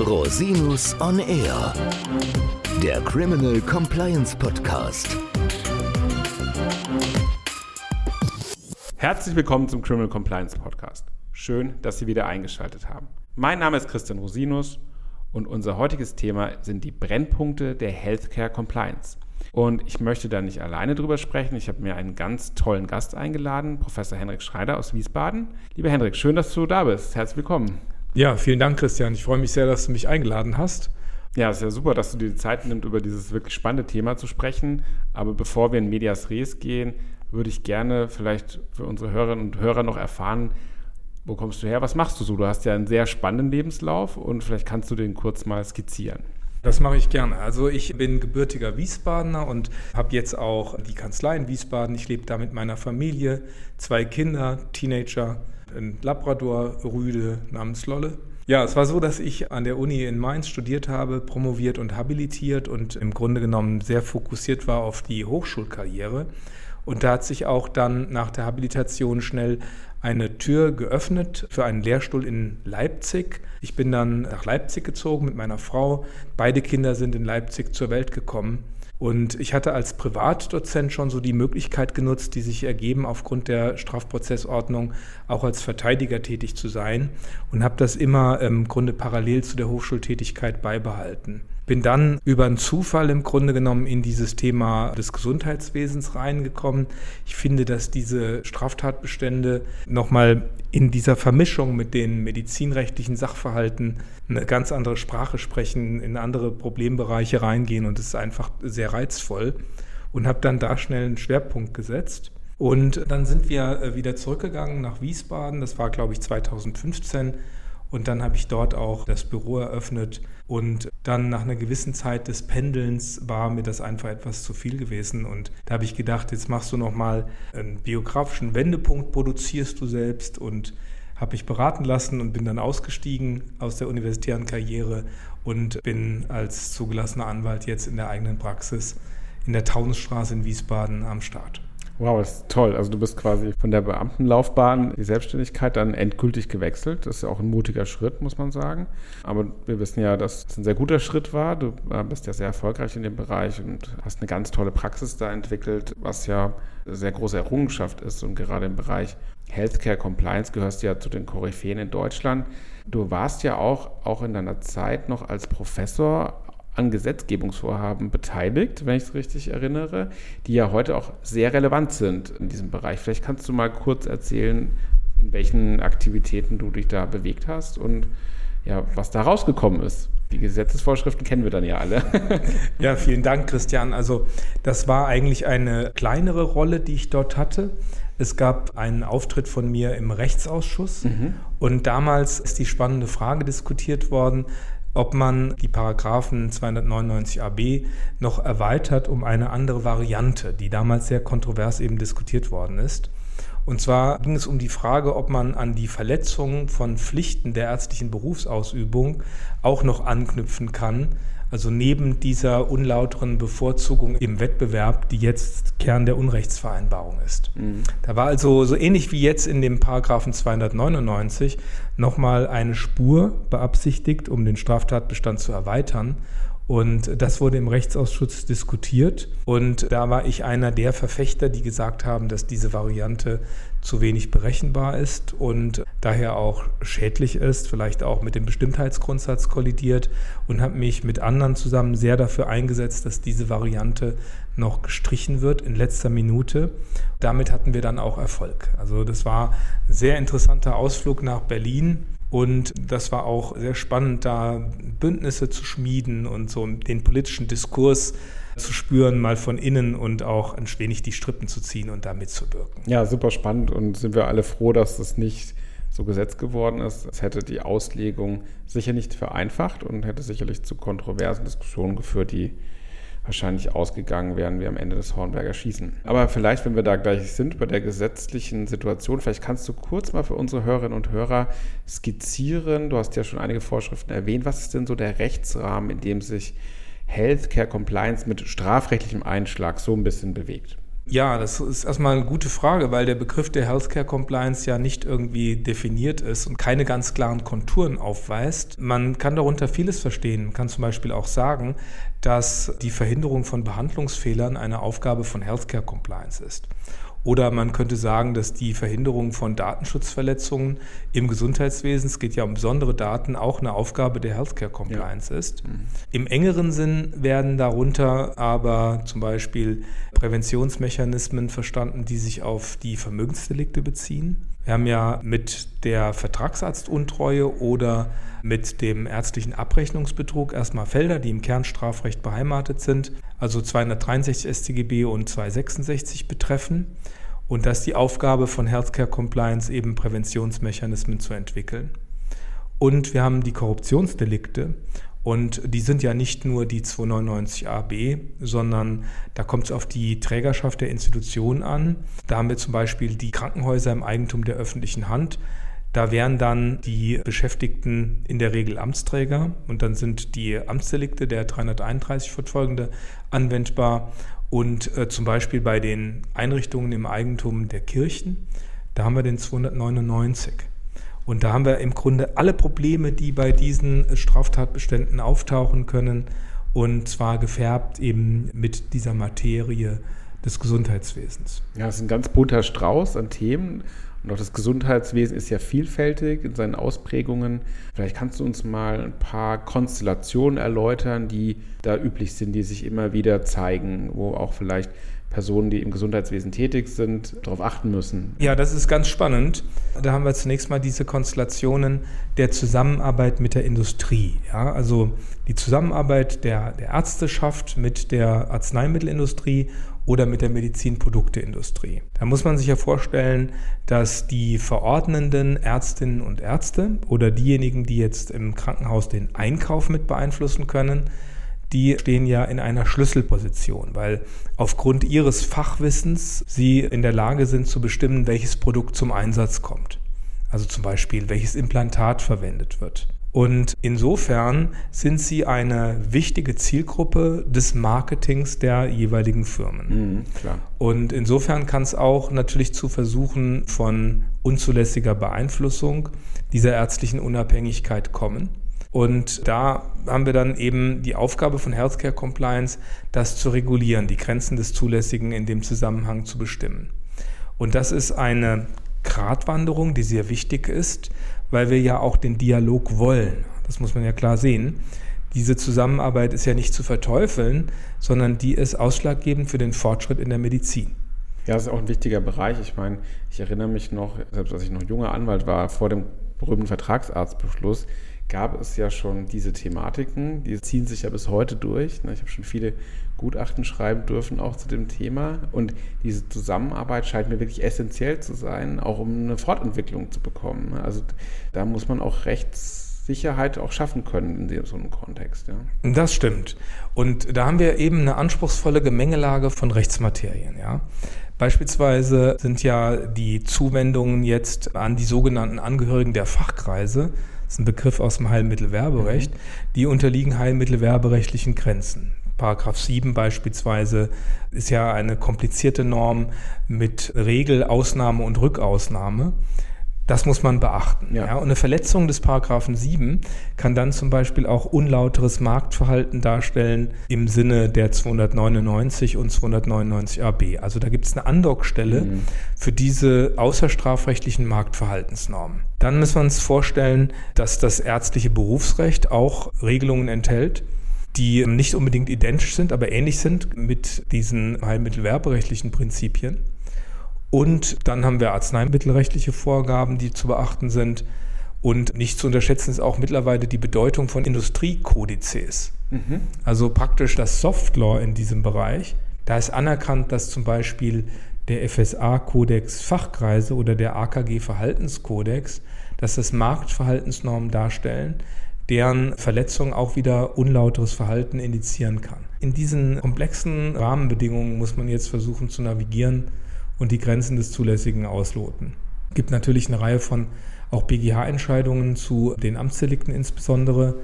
Rosinus on Air, der Criminal Compliance Podcast. Herzlich willkommen zum Criminal Compliance Podcast. Schön, dass Sie wieder eingeschaltet haben. Mein Name ist Christian Rosinus und unser heutiges Thema sind die Brennpunkte der Healthcare Compliance. Und ich möchte da nicht alleine drüber sprechen. Ich habe mir einen ganz tollen Gast eingeladen, Professor Henrik Schreider aus Wiesbaden. Lieber Henrik, schön, dass du da bist. Herzlich willkommen. Ja, vielen Dank, Christian. Ich freue mich sehr, dass du mich eingeladen hast. Ja, es ist ja super, dass du dir die Zeit nimmst, über dieses wirklich spannende Thema zu sprechen. Aber bevor wir in Medias Res gehen, würde ich gerne vielleicht für unsere Hörerinnen und Hörer noch erfahren, wo kommst du her, was machst du so? Du hast ja einen sehr spannenden Lebenslauf und vielleicht kannst du den kurz mal skizzieren. Das mache ich gerne. Also ich bin gebürtiger Wiesbadener und habe jetzt auch die Kanzlei in Wiesbaden. Ich lebe da mit meiner Familie, zwei Kinder, Teenager, ein Labrador, Rüde namens Lolle. Ja, es war so, dass ich an der Uni in Mainz studiert habe, promoviert und habilitiert und im Grunde genommen sehr fokussiert war auf die Hochschulkarriere. Und da hat sich auch dann nach der Habilitation schnell eine Tür geöffnet für einen Lehrstuhl in Leipzig. Ich bin dann nach Leipzig gezogen mit meiner Frau. Beide Kinder sind in Leipzig zur Welt gekommen. Und ich hatte als Privatdozent schon so die Möglichkeit genutzt, die sich ergeben, aufgrund der Strafprozessordnung auch als Verteidiger tätig zu sein und habe das immer im Grunde parallel zu der Hochschultätigkeit beibehalten. Bin dann über einen Zufall im Grunde genommen in dieses Thema des Gesundheitswesens reingekommen. Ich finde, dass diese Straftatbestände nochmal in dieser Vermischung mit den medizinrechtlichen Sachverhalten eine ganz andere Sprache sprechen, in andere Problembereiche reingehen und es ist einfach sehr reizvoll und habe dann da schnell einen Schwerpunkt gesetzt. Und dann sind wir äh, wieder zurückgegangen nach Wiesbaden. Das war, glaube ich, 2015 und dann habe ich dort auch das Büro eröffnet. Und dann nach einer gewissen Zeit des Pendelns war mir das einfach etwas zu viel gewesen. Und da habe ich gedacht, jetzt machst du nochmal einen biografischen Wendepunkt, produzierst du selbst und habe mich beraten lassen und bin dann ausgestiegen aus der universitären Karriere und bin als zugelassener Anwalt jetzt in der eigenen Praxis in der Taunusstraße in Wiesbaden am Start. Wow, das ist toll. Also du bist quasi von der Beamtenlaufbahn die Selbstständigkeit dann endgültig gewechselt. Das ist ja auch ein mutiger Schritt, muss man sagen. Aber wir wissen ja, dass es ein sehr guter Schritt war. Du äh, bist ja sehr erfolgreich in dem Bereich und hast eine ganz tolle Praxis da entwickelt, was ja eine sehr große Errungenschaft ist. Und gerade im Bereich Healthcare Compliance gehörst du ja zu den Koryphäen in Deutschland. Du warst ja auch, auch in deiner Zeit noch als Professor an Gesetzgebungsvorhaben beteiligt, wenn ich es richtig erinnere, die ja heute auch sehr relevant sind in diesem Bereich. Vielleicht kannst du mal kurz erzählen, in welchen Aktivitäten du dich da bewegt hast und ja, was da rausgekommen ist. Die Gesetzesvorschriften kennen wir dann ja alle. ja, vielen Dank, Christian. Also das war eigentlich eine kleinere Rolle, die ich dort hatte. Es gab einen Auftritt von mir im Rechtsausschuss mhm. und damals ist die spannende Frage diskutiert worden, ob man die Paragraphen 299a(b) noch erweitert um eine andere Variante, die damals sehr kontrovers eben diskutiert worden ist. Und zwar ging es um die Frage, ob man an die Verletzung von Pflichten der ärztlichen Berufsausübung auch noch anknüpfen kann, also neben dieser unlauteren Bevorzugung im Wettbewerb, die jetzt Kern der Unrechtsvereinbarung ist. Mhm. Da war also so ähnlich wie jetzt in dem Paragraphen 299 nochmal eine Spur beabsichtigt, um den Straftatbestand zu erweitern. Und das wurde im Rechtsausschuss diskutiert. Und da war ich einer der Verfechter, die gesagt haben, dass diese Variante zu wenig berechenbar ist und daher auch schädlich ist, vielleicht auch mit dem Bestimmtheitsgrundsatz kollidiert und habe mich mit anderen zusammen sehr dafür eingesetzt, dass diese Variante noch gestrichen wird in letzter Minute. Damit hatten wir dann auch Erfolg. Also das war ein sehr interessanter Ausflug nach Berlin und das war auch sehr spannend, da Bündnisse zu schmieden und so den politischen Diskurs zu spüren, mal von innen und auch ein wenig die Strippen zu ziehen und da mitzuwirken. Ja, super spannend und sind wir alle froh, dass das nicht so Gesetz geworden ist. Es hätte die Auslegung sicher nicht vereinfacht und hätte sicherlich zu kontroversen Diskussionen geführt, die wahrscheinlich ausgegangen wären wie am Ende des Hornberger Schießen. Aber vielleicht, wenn wir da gleich sind bei der gesetzlichen Situation, vielleicht kannst du kurz mal für unsere Hörerinnen und Hörer skizzieren. Du hast ja schon einige Vorschriften erwähnt. Was ist denn so der Rechtsrahmen, in dem sich Healthcare Compliance mit strafrechtlichem Einschlag so ein bisschen bewegt? Ja, das ist erstmal eine gute Frage, weil der Begriff der Healthcare Compliance ja nicht irgendwie definiert ist und keine ganz klaren Konturen aufweist. Man kann darunter vieles verstehen. Man kann zum Beispiel auch sagen, dass die Verhinderung von Behandlungsfehlern eine Aufgabe von Healthcare Compliance ist. Oder man könnte sagen, dass die Verhinderung von Datenschutzverletzungen im Gesundheitswesen, es geht ja um besondere Daten, auch eine Aufgabe der Healthcare Compliance ja. ist. Mhm. Im engeren Sinn werden darunter aber zum Beispiel Präventionsmechanismen verstanden, die sich auf die Vermögensdelikte beziehen. Wir haben ja mit der Vertragsarztuntreue oder mit dem ärztlichen Abrechnungsbetrug erstmal Felder, die im Kernstrafrecht beheimatet sind, also 263 StGB und 266 betreffen und das ist die Aufgabe von Healthcare Compliance, eben Präventionsmechanismen zu entwickeln. Und wir haben die Korruptionsdelikte. Und die sind ja nicht nur die 299ab, sondern da kommt es auf die Trägerschaft der Institution an. Da haben wir zum Beispiel die Krankenhäuser im Eigentum der öffentlichen Hand. Da wären dann die Beschäftigten in der Regel Amtsträger und dann sind die Amtsdelikte der 331 fortfolgende anwendbar. Und äh, zum Beispiel bei den Einrichtungen im Eigentum der Kirchen, da haben wir den 299. Und da haben wir im Grunde alle Probleme, die bei diesen Straftatbeständen auftauchen können, und zwar gefärbt eben mit dieser Materie des Gesundheitswesens. Ja, es ist ein ganz bunter Strauß an Themen. Und auch das Gesundheitswesen ist ja vielfältig in seinen Ausprägungen. Vielleicht kannst du uns mal ein paar Konstellationen erläutern, die da üblich sind, die sich immer wieder zeigen, wo auch vielleicht Personen, die im Gesundheitswesen tätig sind, darauf achten müssen. Ja, das ist ganz spannend. Da haben wir zunächst mal diese Konstellationen der Zusammenarbeit mit der Industrie. Ja, also die Zusammenarbeit der, der Ärzteschaft mit der Arzneimittelindustrie oder mit der Medizinprodukteindustrie. Da muss man sich ja vorstellen, dass die verordnenden Ärztinnen und Ärzte oder diejenigen, die jetzt im Krankenhaus den Einkauf mit beeinflussen können, die stehen ja in einer Schlüsselposition, weil aufgrund ihres Fachwissens sie in der Lage sind zu bestimmen, welches Produkt zum Einsatz kommt. Also zum Beispiel, welches Implantat verwendet wird. Und insofern sind sie eine wichtige Zielgruppe des Marketings der jeweiligen Firmen. Mhm, Und insofern kann es auch natürlich zu Versuchen von unzulässiger Beeinflussung dieser ärztlichen Unabhängigkeit kommen. Und da haben wir dann eben die Aufgabe von Healthcare Compliance, das zu regulieren, die Grenzen des Zulässigen in dem Zusammenhang zu bestimmen. Und das ist eine Gratwanderung, die sehr wichtig ist, weil wir ja auch den Dialog wollen. Das muss man ja klar sehen. Diese Zusammenarbeit ist ja nicht zu verteufeln, sondern die ist ausschlaggebend für den Fortschritt in der Medizin. Ja, das ist auch ein wichtiger Bereich. Ich meine, ich erinnere mich noch, selbst als ich noch junger Anwalt war, vor dem berühmten Vertragsarztbeschluss, gab es ja schon diese Thematiken, die ziehen sich ja bis heute durch. Ne? Ich habe schon viele Gutachten schreiben dürfen auch zu dem Thema und diese Zusammenarbeit scheint mir wirklich essentiell zu sein, auch um eine Fortentwicklung zu bekommen. Ne? Also da muss man auch Rechtssicherheit auch schaffen können in so einem Kontext. Ja. Das stimmt. Und da haben wir eben eine anspruchsvolle Gemengelage von Rechtsmaterien. Ja. Beispielsweise sind ja die Zuwendungen jetzt an die sogenannten Angehörigen der Fachkreise das ist ein Begriff aus dem Heilmittelwerberecht, mhm. die unterliegen heilmittelwerberechtlichen Grenzen. Paragraph 7 beispielsweise ist ja eine komplizierte Norm mit Regel, Ausnahme und Rückausnahme. Das muss man beachten. Ja. ja. Und eine Verletzung des Paragraphen 7 kann dann zum Beispiel auch unlauteres Marktverhalten darstellen im Sinne der 299 und 299 AB. Also da gibt es eine Andockstelle mhm. für diese außerstrafrechtlichen Marktverhaltensnormen. Dann müssen wir uns vorstellen, dass das ärztliche Berufsrecht auch Regelungen enthält, die nicht unbedingt identisch sind, aber ähnlich sind mit diesen heilmittelwerberechtlichen Prinzipien. Und dann haben wir arzneimittelrechtliche Vorgaben, die zu beachten sind. Und nicht zu unterschätzen ist auch mittlerweile die Bedeutung von Industriekodizes. Mhm. Also praktisch das Softlaw in diesem Bereich. Da ist anerkannt, dass zum Beispiel der FSA-Kodex Fachkreise oder der AKG-Verhaltenskodex, dass das Marktverhaltensnormen darstellen, deren Verletzung auch wieder unlauteres Verhalten indizieren kann. In diesen komplexen Rahmenbedingungen muss man jetzt versuchen zu navigieren und die Grenzen des Zulässigen ausloten. Es gibt natürlich eine Reihe von auch BGH-Entscheidungen zu den Amtsdelikten insbesondere,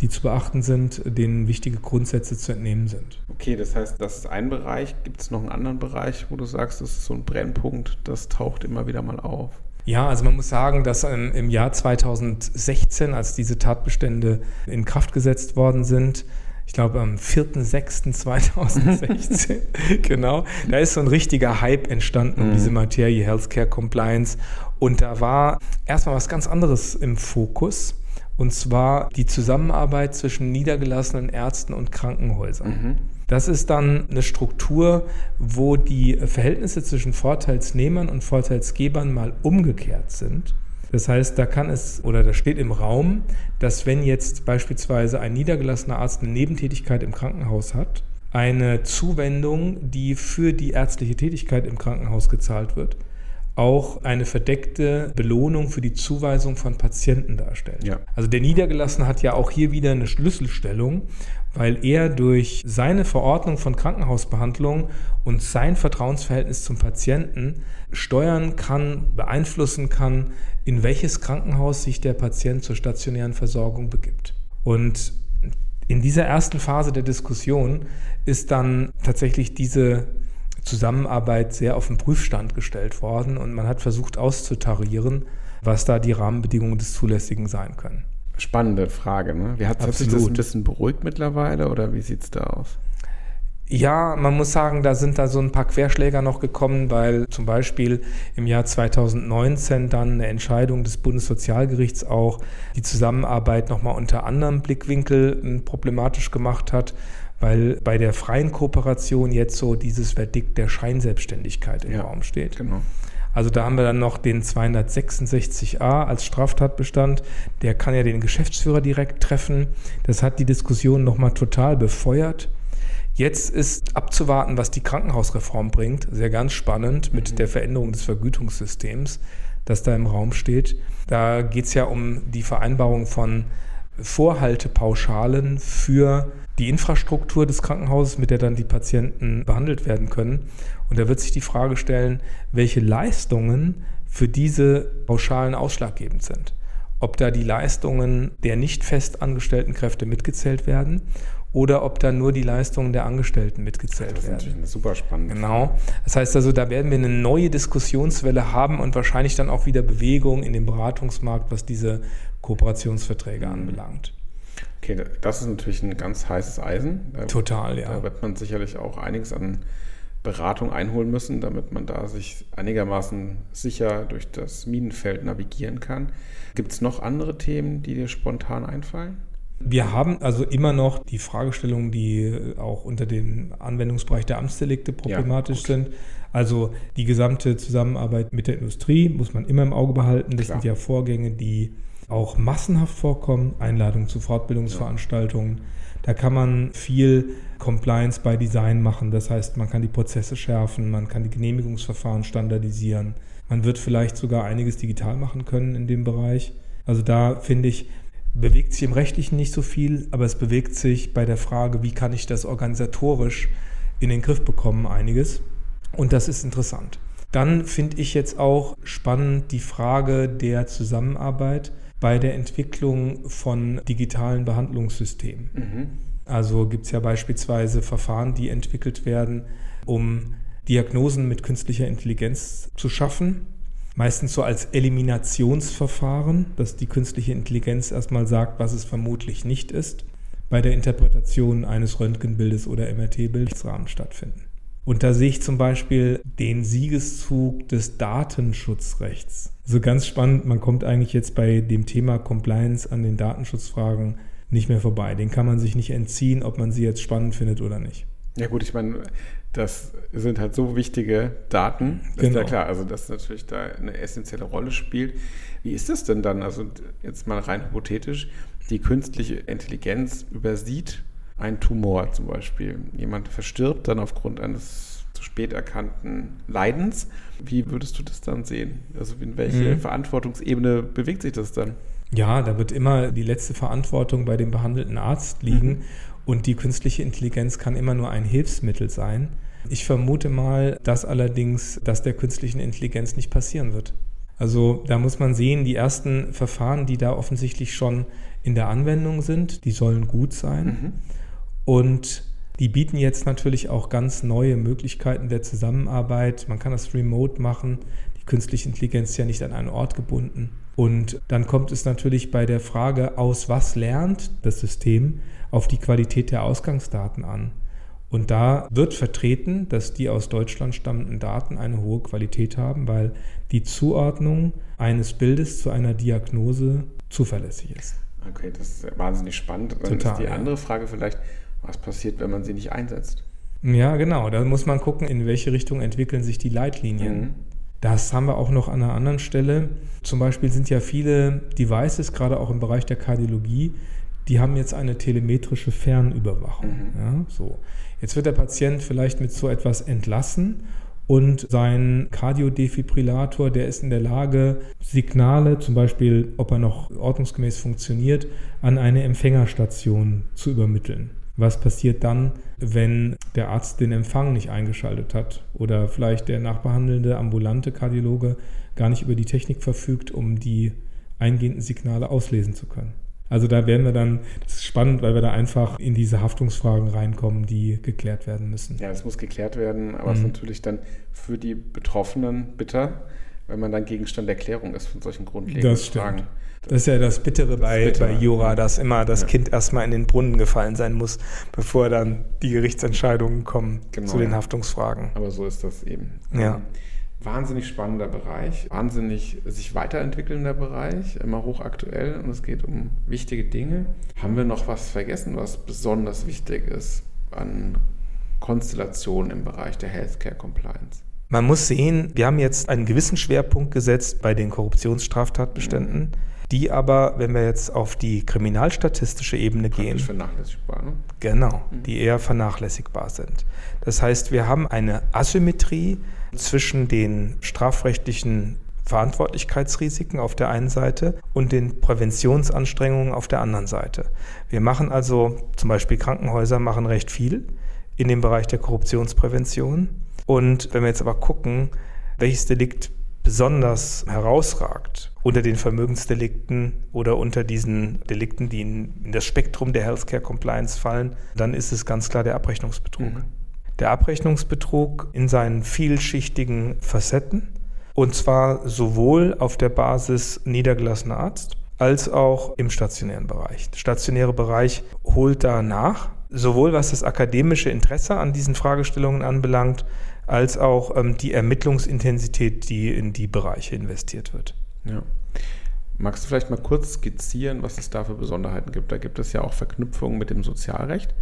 die zu beachten sind, denen wichtige Grundsätze zu entnehmen sind. Okay, das heißt, das ist ein Bereich. Gibt es noch einen anderen Bereich, wo du sagst, das ist so ein Brennpunkt, das taucht immer wieder mal auf? Ja, also man muss sagen, dass im Jahr 2016, als diese Tatbestände in Kraft gesetzt worden sind, ich glaube am 4.6.2016, genau, da ist so ein richtiger Hype entstanden um mhm. diese Materie Healthcare Compliance. Und da war erstmal was ganz anderes im Fokus. Und zwar die Zusammenarbeit zwischen niedergelassenen Ärzten und Krankenhäusern. Mhm. Das ist dann eine Struktur, wo die Verhältnisse zwischen Vorteilsnehmern und Vorteilsgebern mal umgekehrt sind. Das heißt, da kann es oder da steht im Raum, dass wenn jetzt beispielsweise ein niedergelassener Arzt eine Nebentätigkeit im Krankenhaus hat, eine Zuwendung, die für die ärztliche Tätigkeit im Krankenhaus gezahlt wird, auch eine verdeckte Belohnung für die Zuweisung von Patienten darstellt. Ja. Also der Niedergelassene hat ja auch hier wieder eine Schlüsselstellung, weil er durch seine Verordnung von Krankenhausbehandlung und sein Vertrauensverhältnis zum Patienten steuern kann, beeinflussen kann, in welches Krankenhaus sich der Patient zur stationären Versorgung begibt. Und in dieser ersten Phase der Diskussion ist dann tatsächlich diese Zusammenarbeit sehr auf den Prüfstand gestellt worden und man hat versucht auszutarieren, was da die Rahmenbedingungen des Zulässigen sein können. Spannende Frage. Ne? Wie hat, hat sich das ein bisschen beruhigt mittlerweile oder wie sieht es da aus? Ja, man muss sagen, da sind da so ein paar Querschläger noch gekommen, weil zum Beispiel im Jahr 2019 dann eine Entscheidung des Bundessozialgerichts auch die Zusammenarbeit nochmal unter anderem Blickwinkel hm, problematisch gemacht hat weil bei der freien Kooperation jetzt so dieses Verdikt der Scheinselbstständigkeit im ja, Raum steht. Genau. Also da haben wir dann noch den 266a als Straftatbestand. Der kann ja den Geschäftsführer direkt treffen. Das hat die Diskussion nochmal total befeuert. Jetzt ist abzuwarten, was die Krankenhausreform bringt. Sehr ganz spannend mit mhm. der Veränderung des Vergütungssystems, das da im Raum steht. Da geht es ja um die Vereinbarung von Vorhaltepauschalen für die Infrastruktur des Krankenhauses, mit der dann die Patienten behandelt werden können. Und da wird sich die Frage stellen, welche Leistungen für diese Pauschalen ausschlaggebend sind. Ob da die Leistungen der nicht fest angestellten Kräfte mitgezählt werden oder ob da nur die Leistungen der Angestellten mitgezählt das ist werden. Natürlich super spannend. Genau. Das heißt also, da werden wir eine neue Diskussionswelle haben und wahrscheinlich dann auch wieder Bewegung in dem Beratungsmarkt, was diese Kooperationsverträge mhm. anbelangt. Okay, das ist natürlich ein ganz heißes Eisen. Da, Total, ja. Da wird man sicherlich auch einiges an Beratung einholen müssen, damit man da sich einigermaßen sicher durch das Minenfeld navigieren kann. Gibt es noch andere Themen, die dir spontan einfallen? Wir haben also immer noch die Fragestellungen, die auch unter dem Anwendungsbereich der Amtsdelikte problematisch ja, sind. Also die gesamte Zusammenarbeit mit der Industrie muss man immer im Auge behalten. Das Klar. sind ja Vorgänge, die auch massenhaft vorkommen, Einladungen zu Fortbildungsveranstaltungen. Da kann man viel Compliance by Design machen. Das heißt, man kann die Prozesse schärfen, man kann die Genehmigungsverfahren standardisieren. Man wird vielleicht sogar einiges digital machen können in dem Bereich. Also da finde ich, bewegt sich im Rechtlichen nicht so viel, aber es bewegt sich bei der Frage, wie kann ich das organisatorisch in den Griff bekommen, einiges. Und das ist interessant. Dann finde ich jetzt auch spannend die Frage der Zusammenarbeit bei der Entwicklung von digitalen Behandlungssystemen. Mhm. Also gibt es ja beispielsweise Verfahren, die entwickelt werden, um Diagnosen mit künstlicher Intelligenz zu schaffen. Meistens so als Eliminationsverfahren, dass die künstliche Intelligenz erstmal sagt, was es vermutlich nicht ist, bei der Interpretation eines Röntgenbildes oder MRT-Bildes stattfinden. Und da sehe ich zum Beispiel den Siegeszug des Datenschutzrechts. So also ganz spannend, man kommt eigentlich jetzt bei dem Thema Compliance an den Datenschutzfragen nicht mehr vorbei. Den kann man sich nicht entziehen, ob man sie jetzt spannend findet oder nicht. Ja gut, ich meine, das sind halt so wichtige Daten, das genau. ist ja klar, also dass natürlich da eine essentielle Rolle spielt. Wie ist das denn dann, also jetzt mal rein hypothetisch, die künstliche Intelligenz übersieht ein Tumor zum Beispiel. Jemand verstirbt dann aufgrund eines zu spät erkannten Leidens. Wie würdest du das dann sehen? Also in welche mhm. Verantwortungsebene bewegt sich das dann? Ja, da wird immer die letzte Verantwortung bei dem behandelten Arzt liegen mhm. und die künstliche Intelligenz kann immer nur ein Hilfsmittel sein. Ich vermute mal, dass allerdings das der künstlichen Intelligenz nicht passieren wird. Also da muss man sehen, die ersten Verfahren, die da offensichtlich schon in der Anwendung sind, die sollen gut sein. Mhm. Und die bieten jetzt natürlich auch ganz neue Möglichkeiten der Zusammenarbeit. Man kann das remote machen. Die künstliche Intelligenz ist ja nicht an einen Ort gebunden. Und dann kommt es natürlich bei der Frage, aus was lernt das System, auf die Qualität der Ausgangsdaten an. Und da wird vertreten, dass die aus Deutschland stammenden Daten eine hohe Qualität haben, weil die Zuordnung eines Bildes zu einer Diagnose zuverlässig ist. Okay, das ist wahnsinnig spannend. Dann Total, ist die andere Frage vielleicht, was passiert, wenn man sie nicht einsetzt? Ja, genau. Da muss man gucken, in welche Richtung entwickeln sich die Leitlinien. Mhm. Das haben wir auch noch an einer anderen Stelle. Zum Beispiel sind ja viele Devices, gerade auch im Bereich der Kardiologie, die haben jetzt eine telemetrische Fernüberwachung. Mhm. Ja, so. Jetzt wird der Patient vielleicht mit so etwas entlassen und sein Kardiodefibrillator, der ist in der Lage, Signale, zum Beispiel, ob er noch ordnungsgemäß funktioniert, an eine Empfängerstation zu übermitteln. Was passiert dann, wenn der Arzt den Empfang nicht eingeschaltet hat oder vielleicht der nachbehandelnde ambulante Kardiologe gar nicht über die Technik verfügt, um die eingehenden Signale auslesen zu können? Also da werden wir dann, das ist spannend, weil wir da einfach in diese Haftungsfragen reinkommen, die geklärt werden müssen. Ja, es muss geklärt werden, aber es mhm. ist natürlich dann für die Betroffenen bitter, wenn man dann Gegenstand der Klärung ist von solchen grundlegenden das Fragen. Das ist ja das Bittere, das bei, bei Jura, dass immer das ja. Kind erstmal in den Brunnen gefallen sein muss, bevor dann die Gerichtsentscheidungen kommen genau, zu den Haftungsfragen. Aber so ist das eben. Ja. Ähm, wahnsinnig spannender Bereich, wahnsinnig sich weiterentwickelnder Bereich, immer hochaktuell und es geht um wichtige Dinge. Haben wir noch was vergessen, was besonders wichtig ist an Konstellationen im Bereich der Healthcare Compliance? Man muss sehen, wir haben jetzt einen gewissen Schwerpunkt gesetzt bei den Korruptionsstraftatbeständen. Die aber, wenn wir jetzt auf die kriminalstatistische Ebene gehen, vernachlässigbar, ne? genau, mhm. die eher vernachlässigbar sind. Das heißt, wir haben eine Asymmetrie zwischen den strafrechtlichen Verantwortlichkeitsrisiken auf der einen Seite und den Präventionsanstrengungen auf der anderen Seite. Wir machen also, zum Beispiel Krankenhäuser machen recht viel in dem Bereich der Korruptionsprävention. Und wenn wir jetzt aber gucken, welches Delikt besonders herausragt unter den Vermögensdelikten oder unter diesen Delikten, die in, das Spektrum der Healthcare Compliance fallen, dann ist es ganz klar der Abrechnungsbetrug. Mhm der Abrechnungsbetrug in seinen vielschichtigen Facetten. Und zwar sowohl auf der Basis niedergelassener Arzt als auch im stationären Bereich. Der stationäre Bereich holt da nach, sowohl was das akademische Interesse an diesen Fragestellungen anbelangt, als auch ähm, die Ermittlungsintensität, die in die Bereiche investiert wird. Ja. Magst du vielleicht mal kurz skizzieren, was es da für Besonderheiten gibt? Da gibt es ja auch Verknüpfungen mit dem Sozialrecht.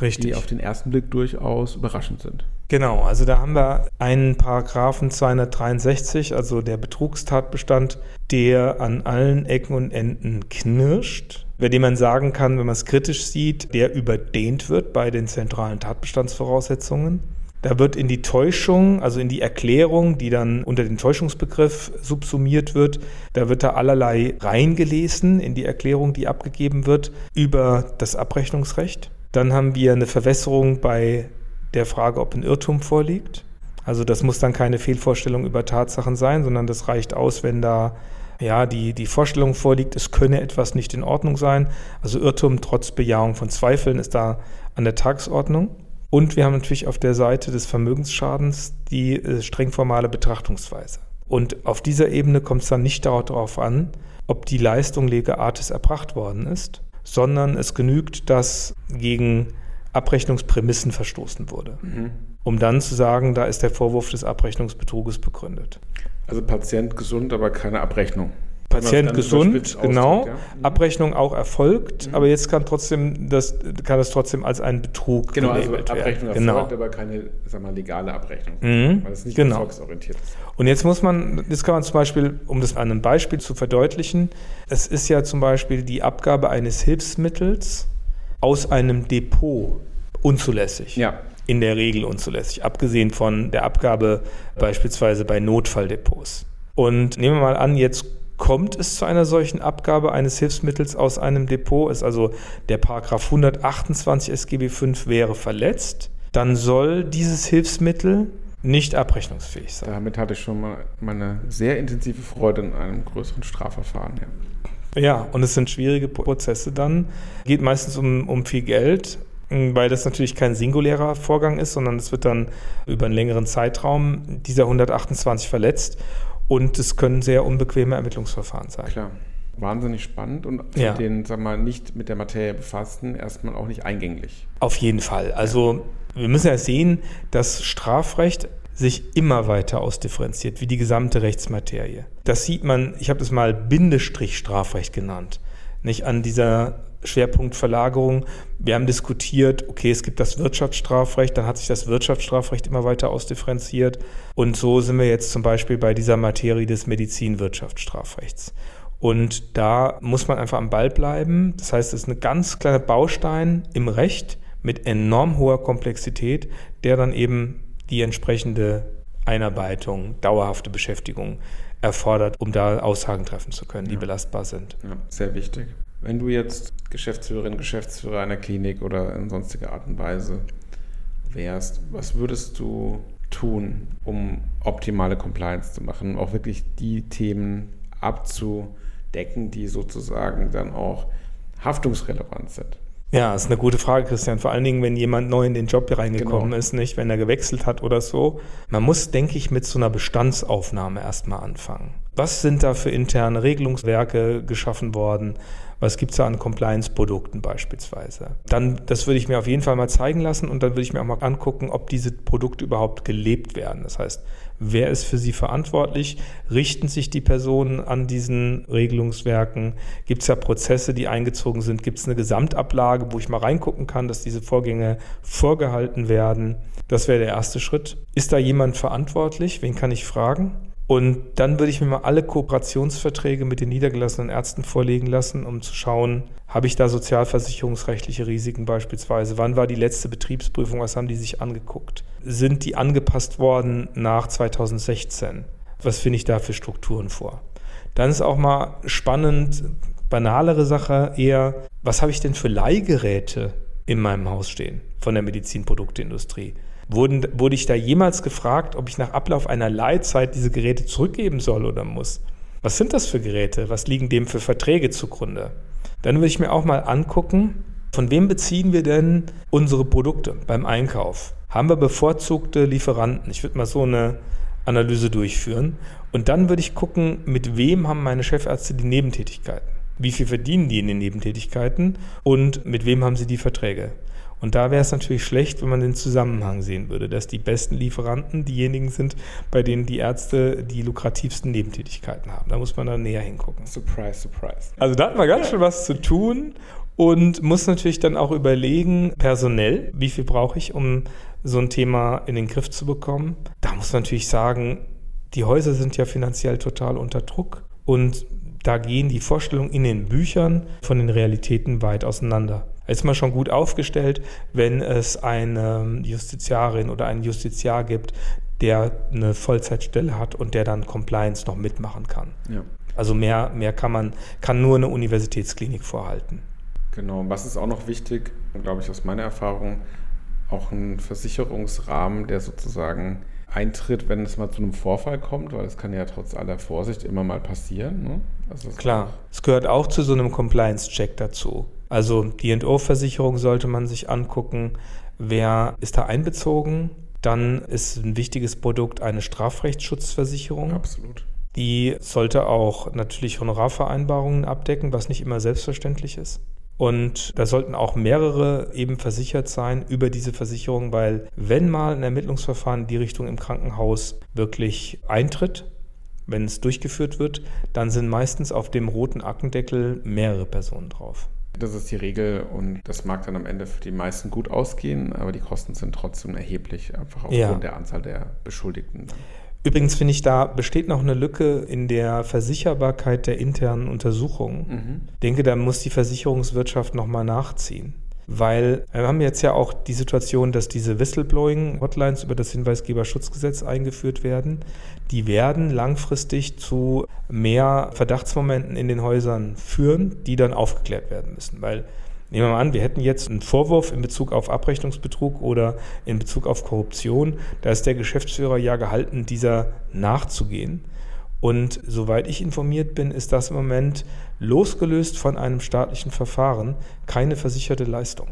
Richtig. die auf den ersten Blick durchaus überraschend sind. Genau, also da haben wir einen Paragraphen 263, also der Betrugstatbestand, der an allen Ecken und Enden knirscht, bei dem man sagen kann, wenn man es kritisch sieht, der überdehnt wird bei den zentralen Tatbestandsvoraussetzungen. Da wird in die Täuschung, also in die Erklärung, die dann unter den Täuschungsbegriff subsumiert wird, da wird da allerlei reingelesen in die Erklärung, die abgegeben wird über das Abrechnungsrecht. Dann haben wir eine Verwässerung bei der Frage, ob ein Irrtum vorliegt. Also das muss dann keine Fehlvorstellung über Tatsachen sein, sondern das reicht aus, wenn da ja, die, die Vorstellung vorliegt, es könne etwas nicht in Ordnung sein. Also Irrtum trotz Bejahung von Zweifeln ist da an der Tagesordnung. Und wir haben natürlich auf der Seite des Vermögensschadens die äh, streng formale Betrachtungsweise. Und auf dieser Ebene kommt es dann nicht darauf an, ob die Leistung lege artis erbracht worden ist, sondern es genügt, dass gegen Abrechnungsprämissen verstoßen wurde. Mhm. Um dann zu sagen, da ist der Vorwurf des Abrechnungsbetruges begründet. Also Patient gesund, aber keine Abrechnung. Patient gesund, genau. Ja. Mhm. Abrechnung auch erfolgt, mhm. aber jetzt kann trotzdem das kann es trotzdem als ein Betrug genau, also Abrechnung werden. erfolgt, genau. aber keine sag mal, legale Abrechnung, mhm. weil es nicht genau. erfolgsorientiert ist. Und jetzt muss man, jetzt kann man zum Beispiel, um das an einem Beispiel zu verdeutlichen, es ist ja zum Beispiel die Abgabe eines Hilfsmittels aus einem Depot unzulässig. Ja. In der Regel unzulässig, abgesehen von der Abgabe beispielsweise bei Notfalldepots. Und nehmen wir mal an, jetzt kommt es zu einer solchen Abgabe eines Hilfsmittels aus einem Depot, ist also der Paragraph 128 SGB V wäre verletzt, dann soll dieses Hilfsmittel nicht abrechnungsfähig sein. Damit hatte ich schon mal meine sehr intensive Freude in einem größeren Strafverfahren. Ja, ja und es sind schwierige Prozesse dann. Geht meistens um, um viel Geld, weil das natürlich kein singulärer Vorgang ist, sondern es wird dann über einen längeren Zeitraum dieser 128 verletzt und es können sehr unbequeme Ermittlungsverfahren sein. Klar. Wahnsinnig spannend und für Ja. den, sag mal, nicht mit der Materie befassten erstmal auch nicht eingänglich. Auf jeden Fall. Also wir müssen ja sehen, dass Strafrecht sich immer weiter ausdifferenziert, wie die gesamte Rechtsmaterie. Das sieht man, ich habe das mal Bindestrich-Strafrecht genannt, nicht an dieser Schwerpunktverlagerung. Wir haben diskutiert, okay, es gibt das Wirtschaftsstrafrecht, dann hat sich das Wirtschaftsstrafrecht immer weiter ausdifferenziert. Und so sind wir jetzt zum Beispiel bei dieser Materie des Medizinwirtschaftsstrafrechts. Und da muss man einfach am Ball bleiben. Das heißt, es ist ein ganz kleiner Baustein im Recht mit enorm hoher Komplexität, der dann eben die entsprechende Einarbeitung, dauerhafte Beschäftigung erfordert, um da Aussagen treffen zu können, die Ja. belastbar sind. Ja, sehr wichtig. Wenn du jetzt Geschäftsführerin, Geschäftsführer einer Klinik oder in sonstiger Art und Weise wärst, was würdest du tun, um optimale Compliance zu machen, auch wirklich die Themen abzudecken, die sozusagen dann auch haftungsrelevant sind? Ja, ist eine gute Frage, Christian. Vor allen Dingen, wenn jemand neu in den Job reingekommen Genau. ist, nicht, wenn er gewechselt hat oder so. Man muss, denke ich, mit so einer Bestandsaufnahme erstmal anfangen. Was sind da für interne Regelungswerke geschaffen worden? Was gibt es da an Compliance-Produkten beispielsweise? Dann, das würde ich mir auf jeden Fall mal zeigen lassen und dann würde ich mir auch mal angucken, ob diese Produkte überhaupt gelebt werden. Das heißt, wer ist für sie verantwortlich? Richten sich die Personen an diesen Regelungswerken? Gibt es da Prozesse, die eingezogen sind? Gibt es eine Gesamtablage, wo ich mal reingucken kann, dass diese Vorgänge vorgehalten werden? Das wäre der erste Schritt. Ist da jemand verantwortlich? Wen kann ich fragen? Und dann würde ich mir mal alle Kooperationsverträge mit den niedergelassenen Ärzten vorlegen lassen, um zu schauen, habe ich da sozialversicherungsrechtliche Risiken beispielsweise? Wann war die letzte Betriebsprüfung? Was haben die sich angeguckt? Sind die angepasst worden nach 2016? Was finde ich da für Strukturen vor? Dann ist auch mal spannend, banalere Sache eher, was habe ich denn für Leihgeräte in meinem Haus stehen von der Medizinprodukteindustrie? Wurden, wurde ich da jemals gefragt, ob ich nach Ablauf einer Leihzeit diese Geräte zurückgeben soll oder muss? Was sind das für Geräte? Was liegen dem für Verträge zugrunde? Dann würde ich mir auch mal angucken, von wem beziehen wir denn unsere Produkte beim Einkauf? Haben wir bevorzugte Lieferanten? Ich würde mal so eine Analyse durchführen. Und dann würde ich gucken, mit wem haben meine Chefärzte die Nebentätigkeiten? Wie viel verdienen die in den Nebentätigkeiten? Und mit wem haben sie die Verträge? Und da wäre es natürlich schlecht, wenn man den Zusammenhang sehen würde, dass die besten Lieferanten diejenigen sind, bei denen die Ärzte die lukrativsten Nebentätigkeiten haben. Da muss man dann näher hingucken. Surprise, surprise. Also da hat man ganz schön was zu tun und muss natürlich dann auch überlegen, personell, wie viel brauche ich, um so ein Thema in den Griff zu bekommen. Da muss man natürlich sagen, die Häuser sind ja finanziell total unter Druck und da gehen die Vorstellungen in den Büchern von den Realitäten weit auseinander. Ist man schon gut aufgestellt, wenn es eine Justiziarin oder einen Justiziar gibt, der eine Vollzeitstelle hat und der dann Compliance noch mitmachen kann. Ja. Also mehr, mehr kann man, kann nur eine Universitätsklinik vorhalten. Genau, was ist auch noch wichtig, glaube ich aus meiner Erfahrung, auch ein Versicherungsrahmen, der sozusagen eintritt, wenn es mal zu einem Vorfall kommt, weil es kann ja trotz aller Vorsicht immer mal passieren. Ne? Also Klar, es gehört auch zu so einem Compliance-Check dazu. Also die Entwurfversicherung sollte man sich angucken, wer ist da einbezogen. Dann ist ein wichtiges Produkt eine Strafrechtsschutzversicherung. Absolut. Die sollte auch natürlich Honorarvereinbarungen abdecken, was nicht immer selbstverständlich ist. Und da sollten auch mehrere eben versichert sein über diese Versicherung, weil wenn mal ein Ermittlungsverfahren in die Richtung im Krankenhaus wirklich eintritt, wenn es durchgeführt wird, dann sind meistens auf dem roten Aktendeckel mehrere Personen drauf. Das ist die Regel und das mag dann am Ende für die meisten gut ausgehen, aber die Kosten sind trotzdem erheblich, einfach aufgrund Ja. der Anzahl der Beschuldigten. Übrigens finde ich, da besteht noch eine Lücke in der Versicherbarkeit der internen Untersuchungen. Ich denke, da muss die Versicherungswirtschaft nochmal nachziehen. Weil wir haben jetzt ja auch die Situation, dass diese Whistleblowing-Hotlines über das Hinweisgeberschutzgesetz eingeführt werden. Die werden langfristig zu mehr Verdachtsmomenten in den Häusern führen, die dann aufgeklärt werden müssen. Weil Nehmen wir mal an, wir hätten jetzt einen Vorwurf in Bezug auf Abrechnungsbetrug oder in Bezug auf Korruption. Da ist der Geschäftsführer ja gehalten, dieser nachzugehen. Und soweit ich informiert bin, ist das im Moment losgelöst von einem staatlichen Verfahren keine versicherte Leistung.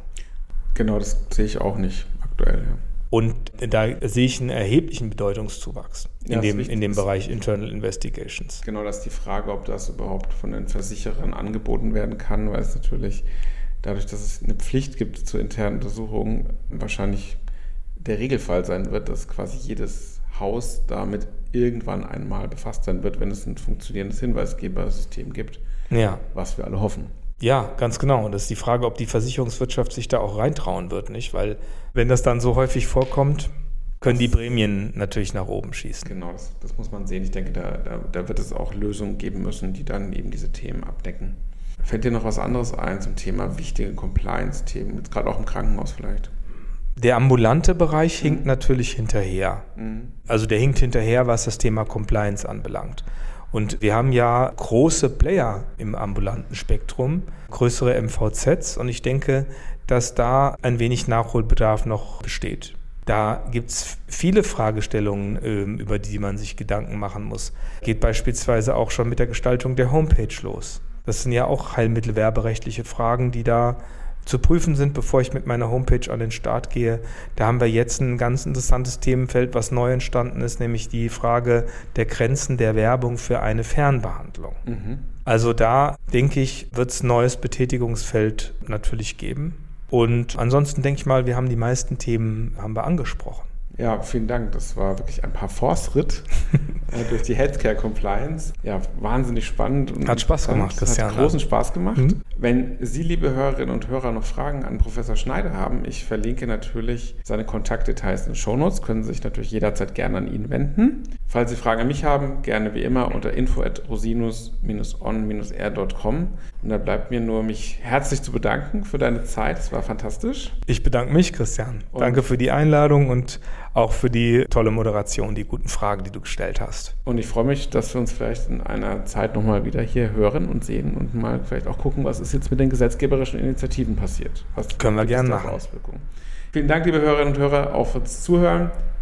Genau, das sehe ich auch nicht aktuell. Ja. Und da sehe ich einen erheblichen Bedeutungszuwachs in, ja, dem, in dem Bereich Internal Investigations. Genau, das ist die Frage, ob das überhaupt von den Versicherern angeboten werden kann, weil es natürlich dadurch, dass es eine Pflicht gibt zur internen Untersuchung, wahrscheinlich der Regelfall sein wird, dass quasi jedes Haus damit irgendwann einmal befasst sein wird, wenn es ein funktionierendes Hinweisgebersystem gibt, ja. was wir alle hoffen. Ja, ganz genau. Und das ist die Frage, ob die Versicherungswirtschaft sich da auch reintrauen wird, nicht? Weil wenn das dann so häufig vorkommt, können die Prämien natürlich nach oben schießen. Genau, das, das muss man sehen. Ich denke, da, da, da, wird es auch Lösungen geben müssen, die dann eben diese Themen abdecken. Fällt dir noch was anderes ein zum Thema wichtige Compliance-Themen, jetzt gerade auch im Krankenhaus vielleicht? Der ambulante Bereich mhm. hinkt natürlich hinterher. Mhm. Also der hinkt hinterher, was das Thema Compliance anbelangt. Und wir haben ja große Player im ambulanten Spektrum, größere MVZs. Und ich denke, dass da ein wenig Nachholbedarf noch besteht. Da gibt es viele Fragestellungen, ähm, über die man sich Gedanken machen muss. Geht beispielsweise auch schon mit der Gestaltung der Homepage los. Das sind ja auch heilmittelwerberechtliche Fragen, die da zu prüfen sind, bevor ich mit meiner Homepage an den Start gehe. Da haben wir jetzt ein ganz interessantes Themenfeld, was neu entstanden ist, nämlich die Frage der Grenzen der Werbung für eine Fernbehandlung. Mhm. Also da denke ich, wird es neues Betätigungsfeld natürlich geben. Und ansonsten denke ich mal, wir haben die meisten Themen haben wir angesprochen. Ja, vielen Dank. Das war wirklich ein paar Force-Ritt äh, durch die Healthcare Compliance. Ja, wahnsinnig spannend. hat Spaß gemacht, Christian. Hat großen Spaß gemacht. Mhm. Wenn Sie, liebe Hörerinnen und Hörer, noch Fragen an Professor Schneider haben, ich verlinke natürlich seine Kontaktdetails in den Shownotes, können Sie sich natürlich jederzeit gerne an ihn wenden. Falls Sie Fragen an mich haben, gerne wie immer unter info at rosinus-on-r.com. Und da bleibt mir nur, mich herzlich zu bedanken für deine Zeit. Es war fantastisch. Ich bedanke mich, Christian. Und Danke für die Einladung und auch für die tolle Moderation, die guten Fragen, die du gestellt hast. Und ich freue mich, dass wir uns vielleicht in einer Zeit nochmal wieder hier hören und sehen und mal vielleicht auch gucken, was ist jetzt mit den gesetzgeberischen Initiativen passiert. Was Können wir gerne machen. Auswirkungen. Vielen Dank, liebe Hörerinnen und Hörer, auch fürs Zuhören.